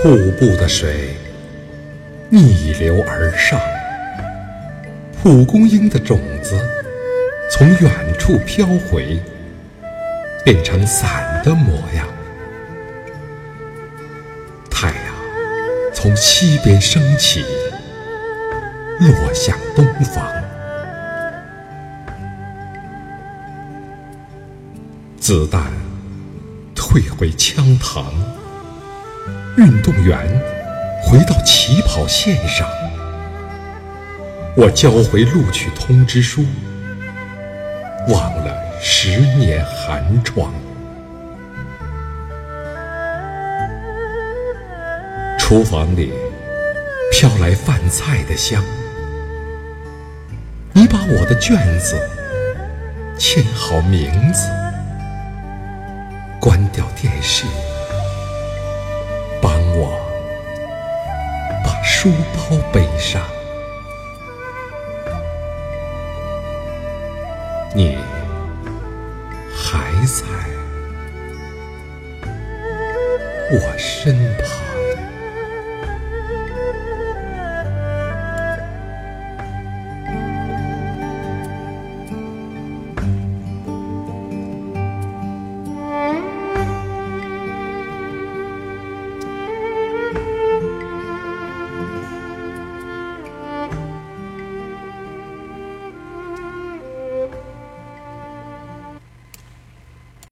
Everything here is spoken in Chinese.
瀑布的水逆流而上，蒲公英的种子从远处飘回，变成伞的模样。太阳从西边升起，落向东方。子弹退回枪膛，运动员回到起跑线上。我交回录取通知书，忘了十年寒窗。厨房里飘来饭菜的香，你把我的卷子签好名字。关掉电视，书包背上。你还在我身旁。